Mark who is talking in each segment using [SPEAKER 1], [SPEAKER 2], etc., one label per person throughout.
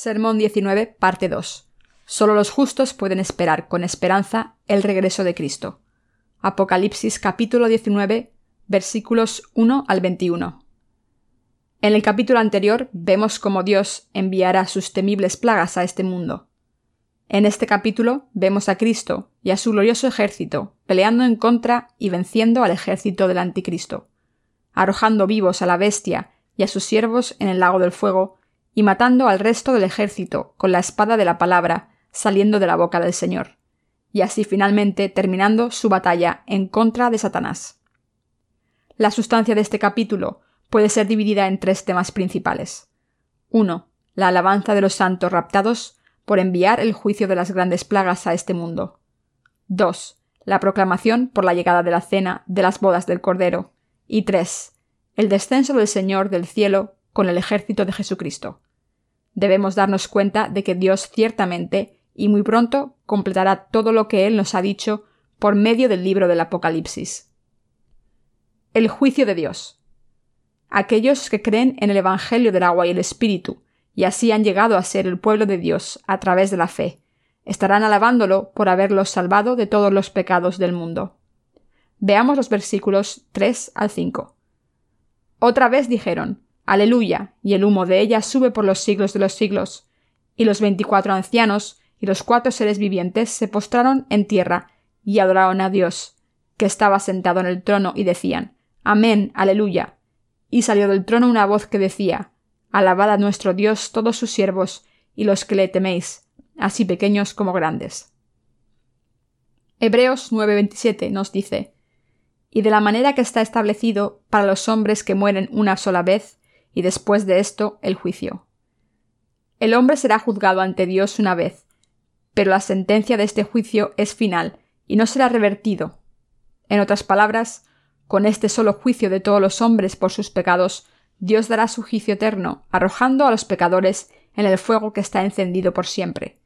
[SPEAKER 1] Sermón 19, parte 2. Solo los justos pueden esperar con esperanza el regreso de Cristo. Apocalipsis capítulo 19, versículos 1 al 21. En el capítulo anterior vemos cómo Dios enviará sus temibles plagas a este mundo. En este capítulo vemos a Cristo y a su glorioso ejército peleando en contra y venciendo al ejército del anticristo, arrojando vivos a la bestia y a sus siervos en el lago del fuego y matando al resto del ejército con la espada de la palabra saliendo de la boca del Señor, y así finalmente terminando su batalla en contra de Satanás. La sustancia de este capítulo puede ser dividida en tres temas principales. 1. La alabanza de los santos raptados por enviar el juicio de las grandes plagas a este mundo. 2. La proclamación por la llegada de la cena de las bodas del Cordero. Y 3. El descenso del Señor del cielo con el ejército de Jesucristo debemos darnos cuenta de que Dios ciertamente y muy pronto completará todo lo que Él nos ha dicho por medio del libro del Apocalipsis. El juicio de Dios. Aquellos que creen en el Evangelio del agua y el Espíritu, y así han llegado a ser el pueblo de Dios a través de la fe, estarán alabándolo por haberlos salvado de todos los pecados del mundo. Veamos los versículos 3 al 5. Otra vez dijeron, Aleluya, y el humo de ella sube por los siglos de los siglos. Y los veinticuatro ancianos y los cuatro seres vivientes se postraron en tierra y adoraron a Dios, que estaba sentado en el trono, y decían, Amén, aleluya. Y salió del trono una voz que decía, Alabad a nuestro Dios todos sus siervos y los que le teméis, así pequeños como grandes. Hebreos 9:27 nos dice, Y de la manera que está establecido para los hombres que mueren una sola vez, y después de esto el juicio. El hombre será juzgado ante Dios una vez, pero la sentencia de este juicio es final y no será revertido. En otras palabras, con este solo juicio de todos los hombres por sus pecados, Dios dará su juicio eterno, arrojando a los pecadores en el fuego que está encendido por siempre.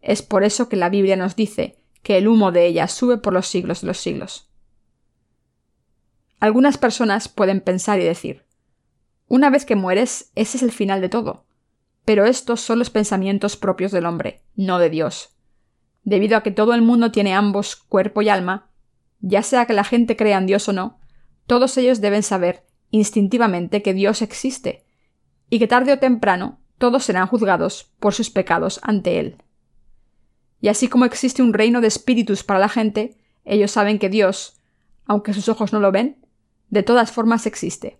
[SPEAKER 1] Es por eso que la Biblia nos dice que el humo de ella sube por los siglos de los siglos. Algunas personas pueden pensar y decir una vez que mueres, ese es el final de todo. Pero estos son los pensamientos propios del hombre, no de Dios. Debido a que todo el mundo tiene ambos, cuerpo y alma, ya sea que la gente crea en Dios o no, todos ellos deben saber instintivamente que Dios existe, y que tarde o temprano todos serán juzgados por sus pecados ante Él. Y así como existe un reino de espíritus para la gente, ellos saben que Dios, aunque sus ojos no lo ven, de todas formas existe.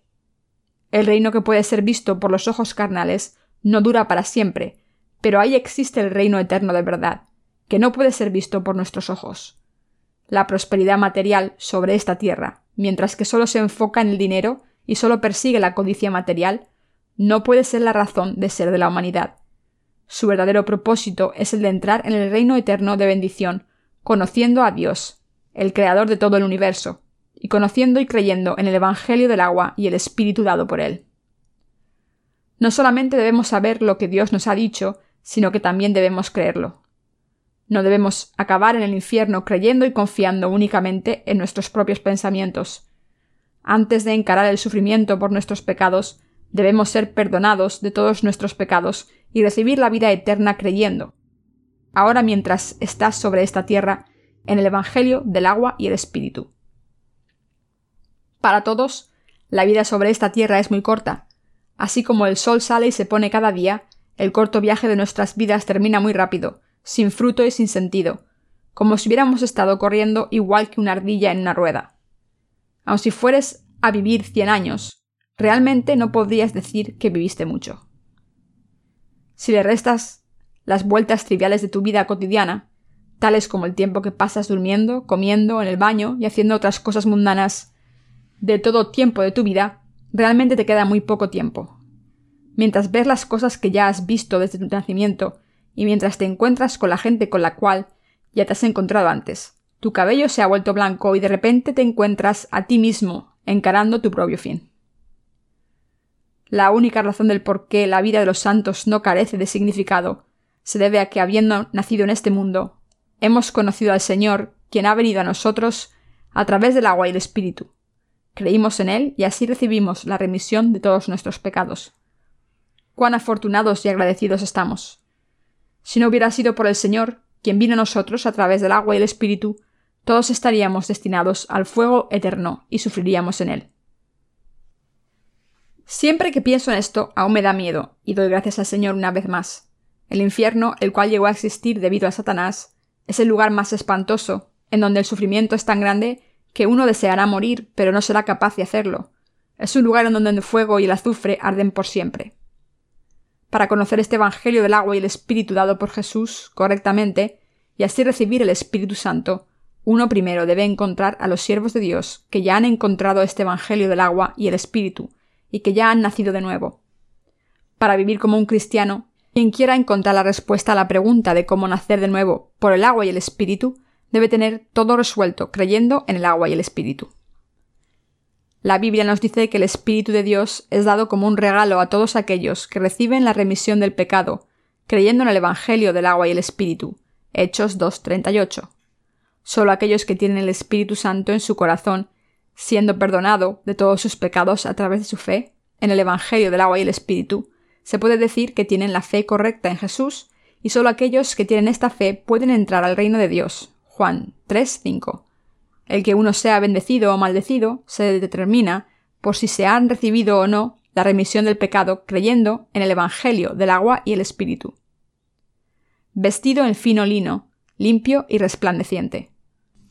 [SPEAKER 1] El reino que puede ser visto por los ojos carnales no dura para siempre, pero ahí existe el reino eterno de verdad, que no puede ser visto por nuestros ojos. La prosperidad material sobre esta tierra, mientras que solo se enfoca en el dinero y solo persigue la codicia material, no puede ser la razón de ser de la humanidad. Su verdadero propósito es el de entrar en el reino eterno de bendición, conociendo a Dios, el creador de todo el universo, y conociendo y creyendo en el Evangelio del agua y el Espíritu dado por él. No solamente debemos saber lo que Dios nos ha dicho, sino que también debemos creerlo. No debemos acabar en el infierno creyendo y confiando únicamente en nuestros propios pensamientos. Antes de encarar el sufrimiento por nuestros pecados, debemos ser perdonados de todos nuestros pecados y recibir la vida eterna creyendo. Ahora mientras estás sobre esta tierra, en el Evangelio del agua y el Espíritu. Para todos, la vida sobre esta tierra es muy corta. Así como el sol sale y se pone cada día, el corto viaje de nuestras vidas termina muy rápido, sin fruto y sin sentido, como si hubiéramos estado corriendo igual que una ardilla en una rueda. Aun si fueres a vivir cien años, realmente no podrías decir que viviste mucho. Si le restas las vueltas triviales de tu vida cotidiana, tales como el tiempo que pasas durmiendo, comiendo, en el baño y haciendo otras cosas mundanas, de todo tiempo de tu vida, realmente te queda muy poco tiempo. Mientras ves las cosas que ya has visto desde tu nacimiento y mientras te encuentras con la gente con la cual ya te has encontrado antes, tu cabello se ha vuelto blanco y de repente te encuentras a ti mismo encarando tu propio fin. La única razón del por qué la vida de los santos no carece de significado se debe a que habiendo nacido en este mundo, hemos conocido al Señor, quien ha venido a nosotros a través del agua y el Espíritu, Creímos en Él y así recibimos la remisión de todos nuestros pecados. cuán afortunados y agradecidos estamos. Si no hubiera sido por el Señor, quien vino a nosotros a través del agua y el Espíritu, todos estaríamos destinados al fuego eterno y sufriríamos en él. Siempre que pienso en esto, aún me da miedo, y doy gracias al Señor una vez más. El infierno, el cual llegó a existir debido a Satanás, es el lugar más espantoso, en donde el sufrimiento es tan grande que uno deseará morir, pero no será capaz de hacerlo. Es un lugar en donde el fuego y el azufre arden por siempre. Para conocer este Evangelio del agua y el Espíritu dado por Jesús correctamente, y así recibir el Espíritu Santo, uno primero debe encontrar a los siervos de Dios que ya han encontrado este Evangelio del agua y el Espíritu, y que ya han nacido de nuevo. Para vivir como un cristiano, quien quiera encontrar la respuesta a la pregunta de cómo nacer de nuevo por el agua y el Espíritu, debe tener todo resuelto creyendo en el agua y el Espíritu. La Biblia nos dice que el Espíritu de Dios es dado como un regalo a todos aquellos que reciben la remisión del pecado, creyendo en el Evangelio del agua y el Espíritu. Hechos 2.38. Solo aquellos que tienen el Espíritu Santo en su corazón, siendo perdonado de todos sus pecados a través de su fe en el Evangelio del agua y el Espíritu, se puede decir que tienen la fe correcta en Jesús, y solo aquellos que tienen esta fe pueden entrar al reino de Dios. Juan 3.5. El que uno sea bendecido o maldecido se determina por si se han recibido o no la remisión del pecado creyendo en el Evangelio del agua y el Espíritu. Vestido en fino lino, limpio y resplandeciente.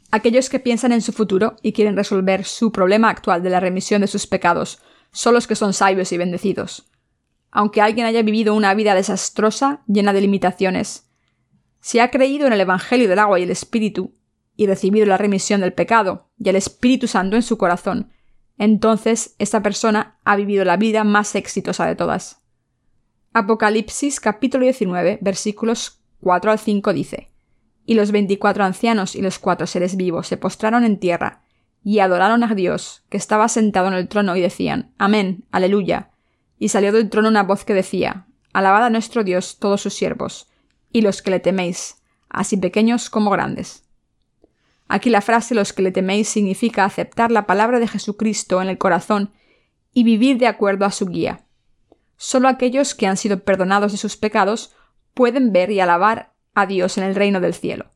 [SPEAKER 1] Aquellos que piensan en su futuro y quieren resolver su problema actual de la remisión de sus pecados son los que son sabios y bendecidos. Aunque alguien haya vivido una vida desastrosa, llena de limitaciones, si ha creído en el Evangelio del agua y el Espíritu y recibido la remisión del pecado y el Espíritu Santo en su corazón, entonces esta persona ha vivido la vida más exitosa de todas. Apocalipsis capítulo 19 versículos 4 al 5 dice, Y los veinticuatro ancianos y los cuatro seres vivos se postraron en tierra, y adoraron a Dios, que estaba sentado en el trono, y decían, Amén, aleluya. Y salió del trono una voz que decía, Alabad a nuestro Dios todos sus siervos, y los que le teméis, así pequeños como grandes. Aquí la frase los que le teméis significa aceptar la palabra de Jesucristo en el corazón y vivir de acuerdo a su guía. Solo aquellos que han sido perdonados de sus pecados pueden ver y alabar a Dios en el reino del cielo.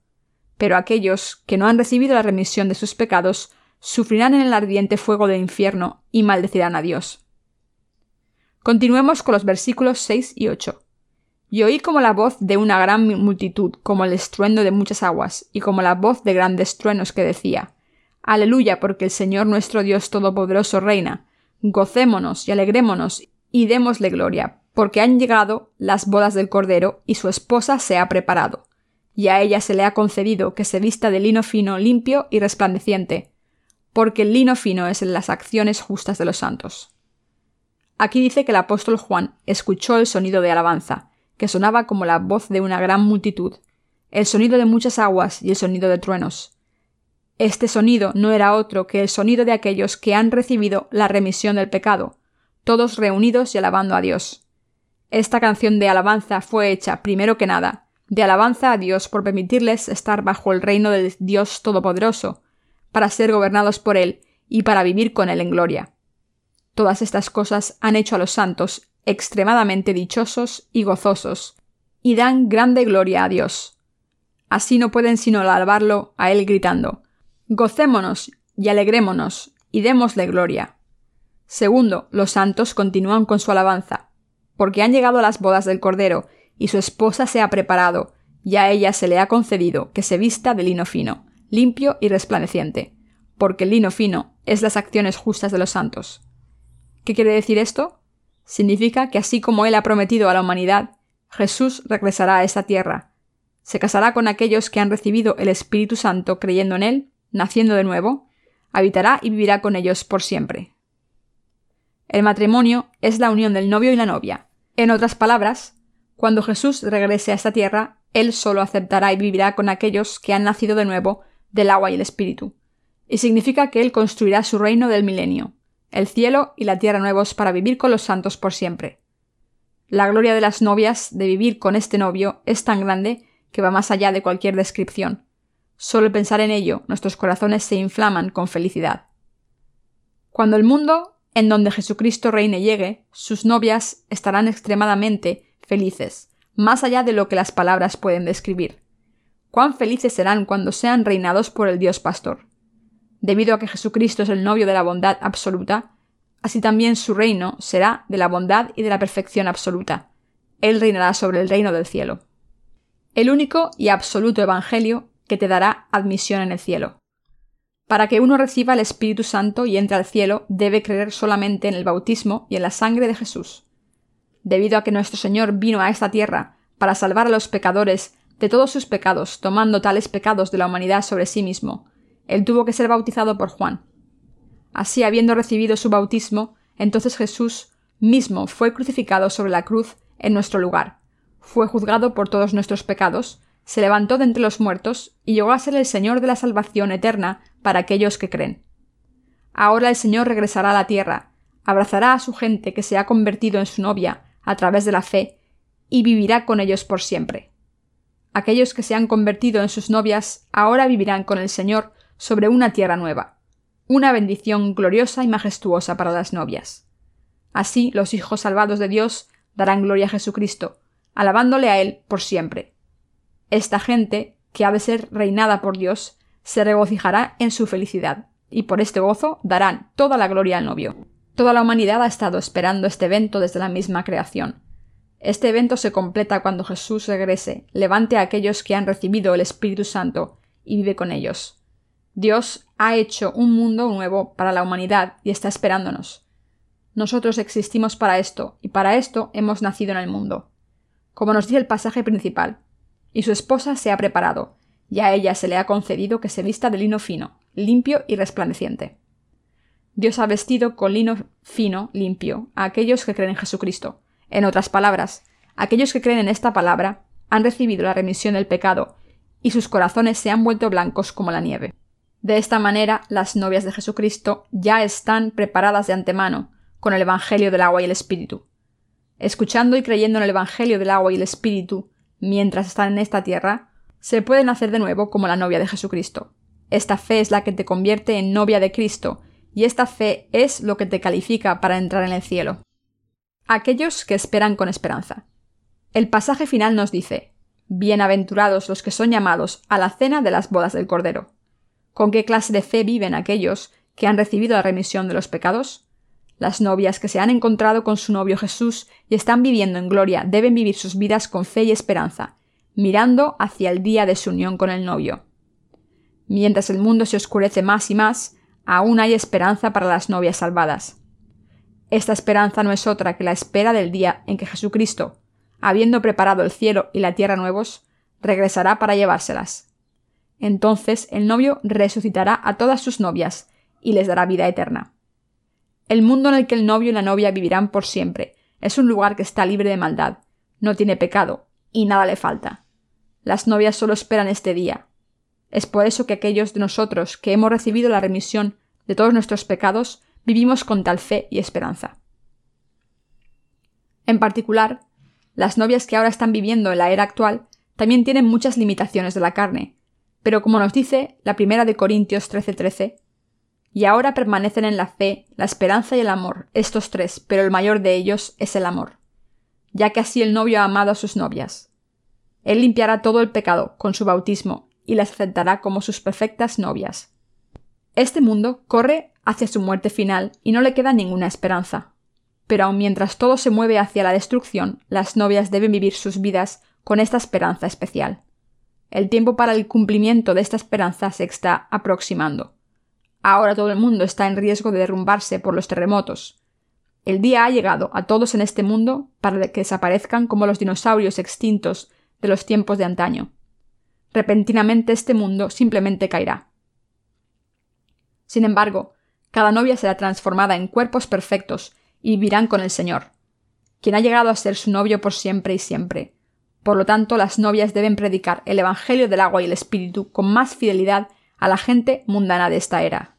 [SPEAKER 1] Pero aquellos que no han recibido la remisión de sus pecados sufrirán en el ardiente fuego del infierno y maldecirán a Dios. Continuemos con los versículos 6 y 8 y oí como la voz de una gran multitud, como el estruendo de muchas aguas, y como la voz de grandes truenos que decía Aleluya, porque el Señor nuestro Dios Todopoderoso reina. Gocémonos y alegrémonos y démosle gloria, porque han llegado las bodas del Cordero y su esposa se ha preparado. Y a ella se le ha concedido que se vista de lino fino, limpio y resplandeciente, porque el lino fino es en las acciones justas de los santos. Aquí dice que el apóstol Juan escuchó el sonido de alabanza, que sonaba como la voz de una gran multitud, el sonido de muchas aguas y el sonido de truenos. Este sonido no era otro que el sonido de aquellos que han recibido la remisión del pecado, todos reunidos y alabando a Dios. Esta canción de alabanza fue hecha, primero que nada, de alabanza a Dios por permitirles estar bajo el reino del Dios Todopoderoso, para ser gobernados por Él y para vivir con Él en gloria. Todas estas cosas han hecho a los santos extremadamente dichosos y gozosos, y dan grande gloria a Dios. Así no pueden sino alabarlo a Él gritando, Gocémonos y alegrémonos, y démosle gloria. Segundo, los santos continúan con su alabanza, porque han llegado las bodas del Cordero, y su esposa se ha preparado, y a ella se le ha concedido que se vista de lino fino, limpio y resplandeciente, porque el lino fino es las acciones justas de los santos. ¿Qué quiere decir esto? Significa que así como Él ha prometido a la humanidad, Jesús regresará a esta tierra. Se casará con aquellos que han recibido el Espíritu Santo creyendo en Él, naciendo de nuevo, habitará y vivirá con ellos por siempre. El matrimonio es la unión del novio y la novia. En otras palabras, cuando Jesús regrese a esta tierra, Él solo aceptará y vivirá con aquellos que han nacido de nuevo del agua y el Espíritu. Y significa que Él construirá su reino del milenio, el cielo y la tierra nuevos para vivir con los santos por siempre. La gloria de las novias de vivir con este novio es tan grande que va más allá de cualquier descripción. Solo pensar en ello, nuestros corazones se inflaman con felicidad. Cuando el mundo En donde Jesucristo reine llegue, sus novias estarán extremadamente felices, más allá de lo que las palabras pueden describir. Cuán felices serán cuando sean reinados por el Dios Pastor. Debido a que Jesucristo es el novio de la bondad absoluta, así también su reino será de la bondad y de la perfección absoluta. Él reinará sobre el reino del cielo. El único y absoluto Evangelio que te dará admisión en el cielo. Para que uno reciba el Espíritu Santo y entre al cielo, debe creer solamente en el bautismo y en la sangre de Jesús. Debido a que nuestro Señor vino a esta tierra para salvar a los pecadores de todos sus pecados, tomando tales pecados de la humanidad sobre sí mismo, él tuvo que ser bautizado por Juan. Así, habiendo recibido su bautismo, entonces Jesús mismo fue crucificado sobre la cruz en nuestro lugar, fue juzgado por todos nuestros pecados, se levantó de entre los muertos y llegó a ser el Señor de la salvación eterna para aquellos que creen. Ahora el Señor regresará a la tierra, abrazará a su gente que se ha convertido en su novia a través de la fe, y vivirá con ellos por siempre. Aquellos que se han convertido en sus novias ahora vivirán con el Señor sobre una tierra nueva, una bendición gloriosa y majestuosa para las novias. Así los hijos salvados de Dios darán gloria a Jesucristo, alabándole a Él por siempre. Esta gente, que ha de ser reinada por Dios, se regocijará en su felicidad, y por este gozo darán toda la gloria al novio. Toda la humanidad ha estado esperando este evento desde la misma creación. Este evento se completa cuando Jesús regrese, levante a aquellos que han recibido el Espíritu Santo y vive con ellos. Dios ha hecho un mundo nuevo para la humanidad y está esperándonos. Nosotros existimos para esto, y para esto hemos nacido en el mundo. Como nos dice el pasaje principal, y su esposa se ha preparado, y a ella se le ha concedido que se vista de lino fino, limpio y resplandeciente. Dios ha vestido con lino fino, limpio, a aquellos que creen en Jesucristo. En otras palabras, aquellos que creen en esta palabra han recibido la remisión del pecado, y sus corazones se han vuelto blancos como la nieve. De esta manera, las novias de Jesucristo ya están preparadas de antemano con el Evangelio del agua y el Espíritu. Escuchando y creyendo en el Evangelio del agua y el Espíritu, mientras están en esta tierra, se pueden hacer de nuevo como la novia de Jesucristo. Esta fe es la que te convierte en novia de Cristo, y esta fe es lo que te califica para entrar en el cielo. Aquellos que esperan con esperanza. El pasaje final nos dice Bienaventurados los que son llamados a la cena de las bodas del Cordero. ¿Con qué clase de fe viven aquellos que han recibido la remisión de los pecados? Las novias que se han encontrado con su novio Jesús y están viviendo en gloria deben vivir sus vidas con fe y esperanza, mirando hacia el día de su unión con el novio. Mientras el mundo se oscurece más y más, aún hay esperanza para las novias salvadas. Esta esperanza no es otra que la espera del día en que Jesucristo, habiendo preparado el cielo y la tierra nuevos, regresará para llevárselas. Entonces el novio resucitará a todas sus novias y les dará vida eterna. El mundo en el que el novio y la novia vivirán por siempre es un lugar que está libre de maldad, no tiene pecado y nada le falta. Las novias solo esperan este día. Es por eso que aquellos de nosotros que hemos recibido la remisión de todos nuestros pecados vivimos con tal fe y esperanza. En particular, las novias que ahora están viviendo en la era actual también tienen muchas limitaciones de la carne, pero como nos dice la primera de Corintios 13:13, y ahora permanecen en la fe, la esperanza y el amor, estos tres, pero el mayor de ellos es el amor, ya que así el novio ha amado a sus novias. Él limpiará todo el pecado con su bautismo y las aceptará como sus perfectas novias. Este mundo corre hacia su muerte final y no le queda ninguna esperanza. Pero aun mientras todo se mueve hacia la destrucción, las novias deben vivir sus vidas con esta esperanza especial. El tiempo para el cumplimiento de esta esperanza se está aproximando. Ahora todo el mundo está en riesgo de derrumbarse por los terremotos. El día ha llegado a todos en este mundo para que desaparezcan como los dinosaurios extintos de los tiempos de antaño. Repentinamente este mundo simplemente caerá. Sin embargo, cada novia será transformada en cuerpos perfectos y vivirán con el Señor, quien ha llegado a ser su novio por siempre y siempre. Por lo tanto, las novias deben predicar el Evangelio del agua y el Espíritu con más fidelidad a la gente mundana de esta era.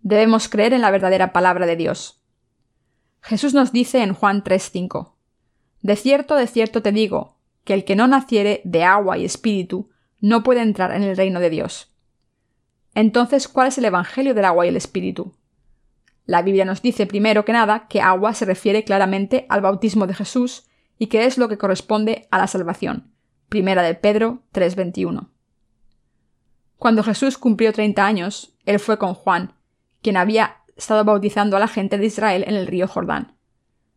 [SPEAKER 1] Debemos creer en la verdadera palabra de Dios. Jesús nos dice en Juan 3:5 De cierto, de cierto te digo, que el que no naciere de agua y espíritu no puede entrar en el reino de Dios. Entonces, ¿cuál es el Evangelio del agua y el espíritu? La Biblia nos dice primero que nada que agua se refiere claramente al bautismo de Jesús y que es lo que corresponde a la salvación. Primera de Pedro 3:21. Cuando Jesús cumplió 30 años, él fue con Juan, quien había estado bautizando a la gente de Israel en el río Jordán.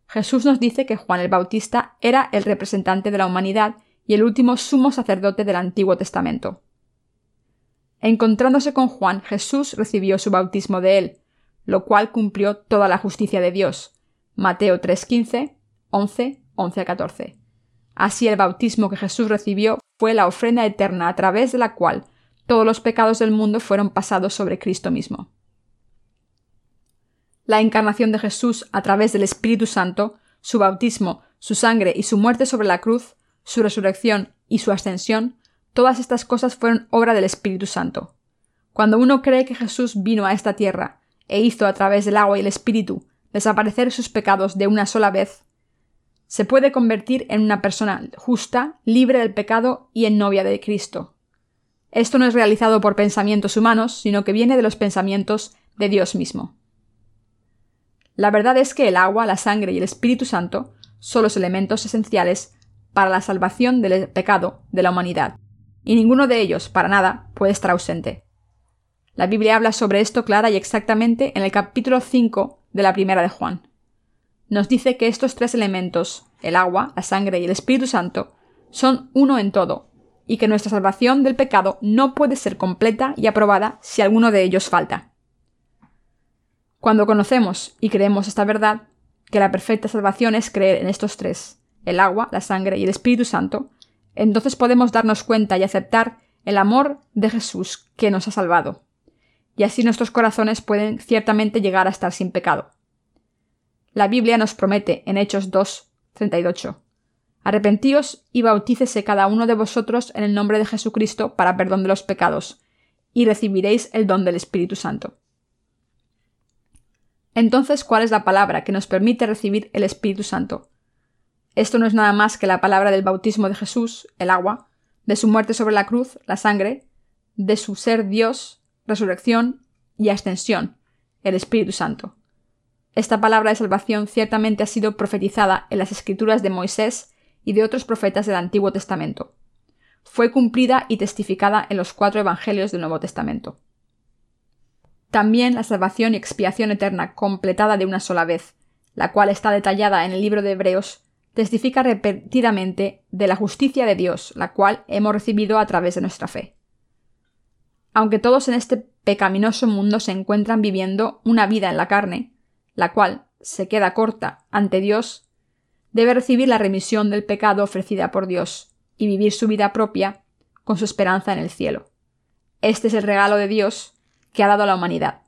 [SPEAKER 1] Jesús nos dice que Juan el Bautista era el representante de la humanidad y el último sumo sacerdote del Antiguo Testamento. Encontrándose con Juan, Jesús recibió su bautismo de él, lo cual cumplió toda la justicia de Dios. Mateo 3:15, 11, 11 a 14. Así el bautismo que Jesús recibió fue la ofrenda eterna a través de la cual todos los pecados del mundo fueron pasados sobre Cristo mismo. La encarnación de Jesús a través del Espíritu Santo, su bautismo, su sangre y su muerte sobre la cruz, su resurrección y su ascensión, todas estas cosas fueron obra del Espíritu Santo. Cuando uno cree que Jesús vino a esta tierra e hizo a través del agua y el Espíritu desaparecer sus pecados de una sola vez, se puede convertir en una persona justa, libre del pecado y en novia de Cristo. Esto no es realizado por pensamientos humanos, sino que viene de los pensamientos de Dios mismo. La verdad es que el agua, la sangre y el Espíritu Santo son los elementos esenciales para la salvación del pecado de la humanidad, y ninguno de ellos, para nada, puede estar ausente. La Biblia habla sobre esto clara y exactamente en el capítulo 5 de la primera de Juan. Nos dice que estos tres elementos, el agua, la sangre y el Espíritu Santo, son uno en todo, y que nuestra salvación del pecado no puede ser completa y aprobada si alguno de ellos falta. Cuando conocemos y creemos esta verdad, que la perfecta salvación es creer en estos tres, el agua, la sangre y el Espíritu Santo, entonces podemos darnos cuenta y aceptar el amor de Jesús que nos ha salvado, y así nuestros corazones pueden ciertamente llegar a estar sin pecado. La Biblia nos promete en Hechos 2, 38. Arrepentíos y bautícese cada uno de vosotros en el nombre de Jesucristo para perdón de los pecados, y recibiréis el don del Espíritu Santo. Entonces, ¿cuál es la palabra que nos permite recibir el Espíritu Santo? Esto no es nada más que la palabra del bautismo de Jesús, el agua, de su muerte sobre la cruz, la sangre, de su ser Dios, resurrección y ascensión, el Espíritu Santo. Esta palabra de salvación ciertamente ha sido profetizada en las escrituras de Moisés y de otros profetas del Antiguo Testamento. Fue cumplida y testificada en los cuatro Evangelios del Nuevo Testamento. También la salvación y expiación eterna completada de una sola vez, la cual está detallada en el libro de Hebreos, testifica repetidamente de la justicia de Dios, la cual hemos recibido a través de nuestra fe. Aunque todos en este pecaminoso mundo se encuentran viviendo una vida en la carne, la cual se queda corta ante Dios, debe recibir la remisión del pecado ofrecida por Dios y vivir su vida propia con su esperanza en el cielo. Este es el regalo de Dios que ha dado a la humanidad.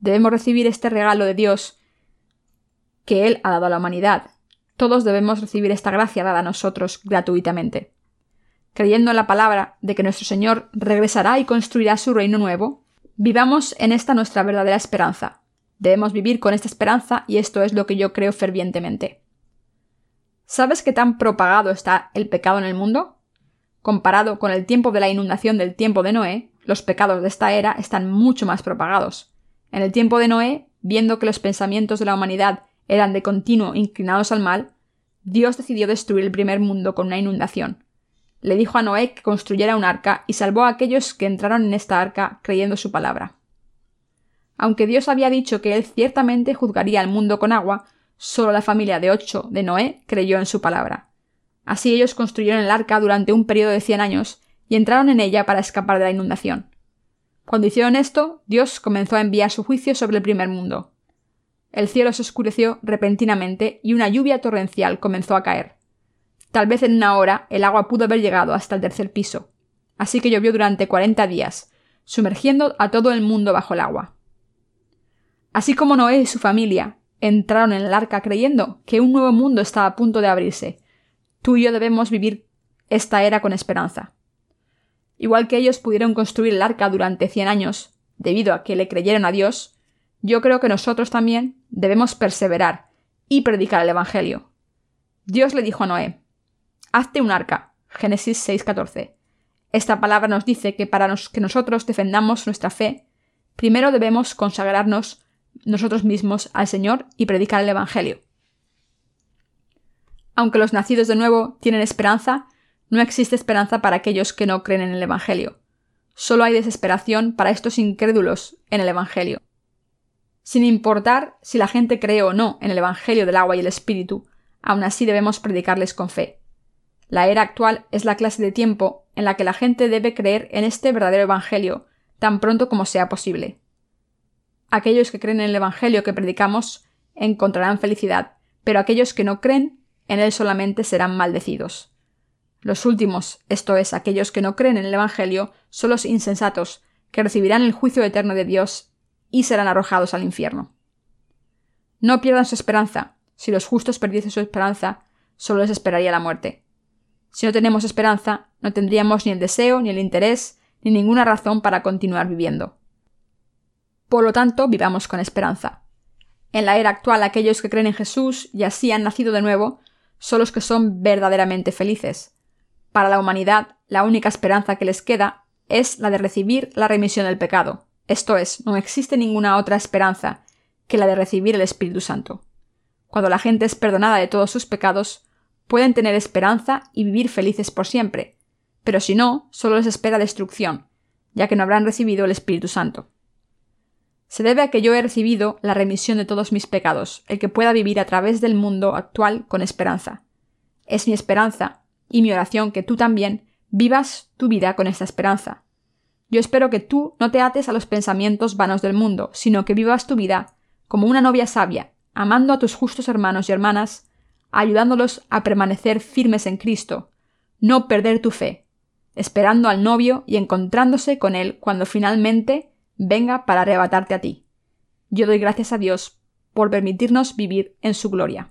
[SPEAKER 1] Debemos recibir este regalo de Dios que Él ha dado a la humanidad. Todos debemos recibir esta gracia dada a nosotros gratuitamente creyendo en la palabra de que nuestro Señor regresará y construirá su reino nuevo, vivamos en esta nuestra verdadera esperanza. Debemos vivir con esta esperanza y esto es lo que yo creo fervientemente. ¿Sabes qué tan propagado está el pecado en el mundo? Comparado con el tiempo de la inundación del tiempo de Noé, los pecados de esta era están mucho más propagados. En el tiempo de Noé, viendo que los pensamientos de la humanidad eran de continuo inclinados al mal, Dios decidió destruir el primer mundo con una inundación le dijo a Noé que construyera un arca y salvó a aquellos que entraron en esta arca creyendo su palabra. Aunque Dios había dicho que él ciertamente juzgaría al mundo con agua, solo la familia de ocho de Noé creyó en su palabra. Así ellos construyeron el arca durante un periodo de cien años y entraron en ella para escapar de la inundación. Cuando hicieron esto, Dios comenzó a enviar su juicio sobre el primer mundo. El cielo se oscureció repentinamente y una lluvia torrencial comenzó a caer. Tal vez en una hora el agua pudo haber llegado hasta el tercer piso. Así que llovió durante cuarenta días, sumergiendo a todo el mundo bajo el agua. Así como Noé y su familia entraron en el arca creyendo que un nuevo mundo estaba a punto de abrirse, tú y yo debemos vivir esta era con esperanza. Igual que ellos pudieron construir el arca durante cien años, debido a que le creyeron a Dios, yo creo que nosotros también debemos perseverar y predicar el Evangelio. Dios le dijo a Noé, Hazte un arca. Génesis 6:14. Esta palabra nos dice que para que nosotros defendamos nuestra fe, primero debemos consagrarnos nosotros mismos al Señor y predicar el Evangelio. Aunque los nacidos de nuevo tienen esperanza, no existe esperanza para aquellos que no creen en el Evangelio. Solo hay desesperación para estos incrédulos en el Evangelio. Sin importar si la gente cree o no en el Evangelio del agua y el Espíritu, aún así debemos predicarles con fe. La era actual es la clase de tiempo en la que la gente debe creer en este verdadero Evangelio tan pronto como sea posible. Aquellos que creen en el Evangelio que predicamos encontrarán felicidad, pero aquellos que no creen en él solamente serán maldecidos. Los últimos, esto es, aquellos que no creen en el Evangelio, son los insensatos, que recibirán el juicio eterno de Dios y serán arrojados al infierno. No pierdan su esperanza. Si los justos perdiesen su esperanza, solo les esperaría la muerte. Si no tenemos esperanza, no tendríamos ni el deseo, ni el interés, ni ninguna razón para continuar viviendo. Por lo tanto, vivamos con esperanza. En la era actual, aquellos que creen en Jesús y así han nacido de nuevo son los que son verdaderamente felices. Para la humanidad, la única esperanza que les queda es la de recibir la remisión del pecado. Esto es, no existe ninguna otra esperanza que la de recibir el Espíritu Santo. Cuando la gente es perdonada de todos sus pecados, pueden tener esperanza y vivir felices por siempre, pero si no, solo les espera destrucción, ya que no habrán recibido el Espíritu Santo. Se debe a que yo he recibido la remisión de todos mis pecados, el que pueda vivir a través del mundo actual con esperanza. Es mi esperanza y mi oración que tú también vivas tu vida con esta esperanza. Yo espero que tú no te ates a los pensamientos vanos del mundo, sino que vivas tu vida como una novia sabia, amando a tus justos hermanos y hermanas, ayudándolos a permanecer firmes en Cristo, no perder tu fe, esperando al novio y encontrándose con él cuando finalmente venga para arrebatarte a ti. Yo doy gracias a Dios por permitirnos vivir en su gloria.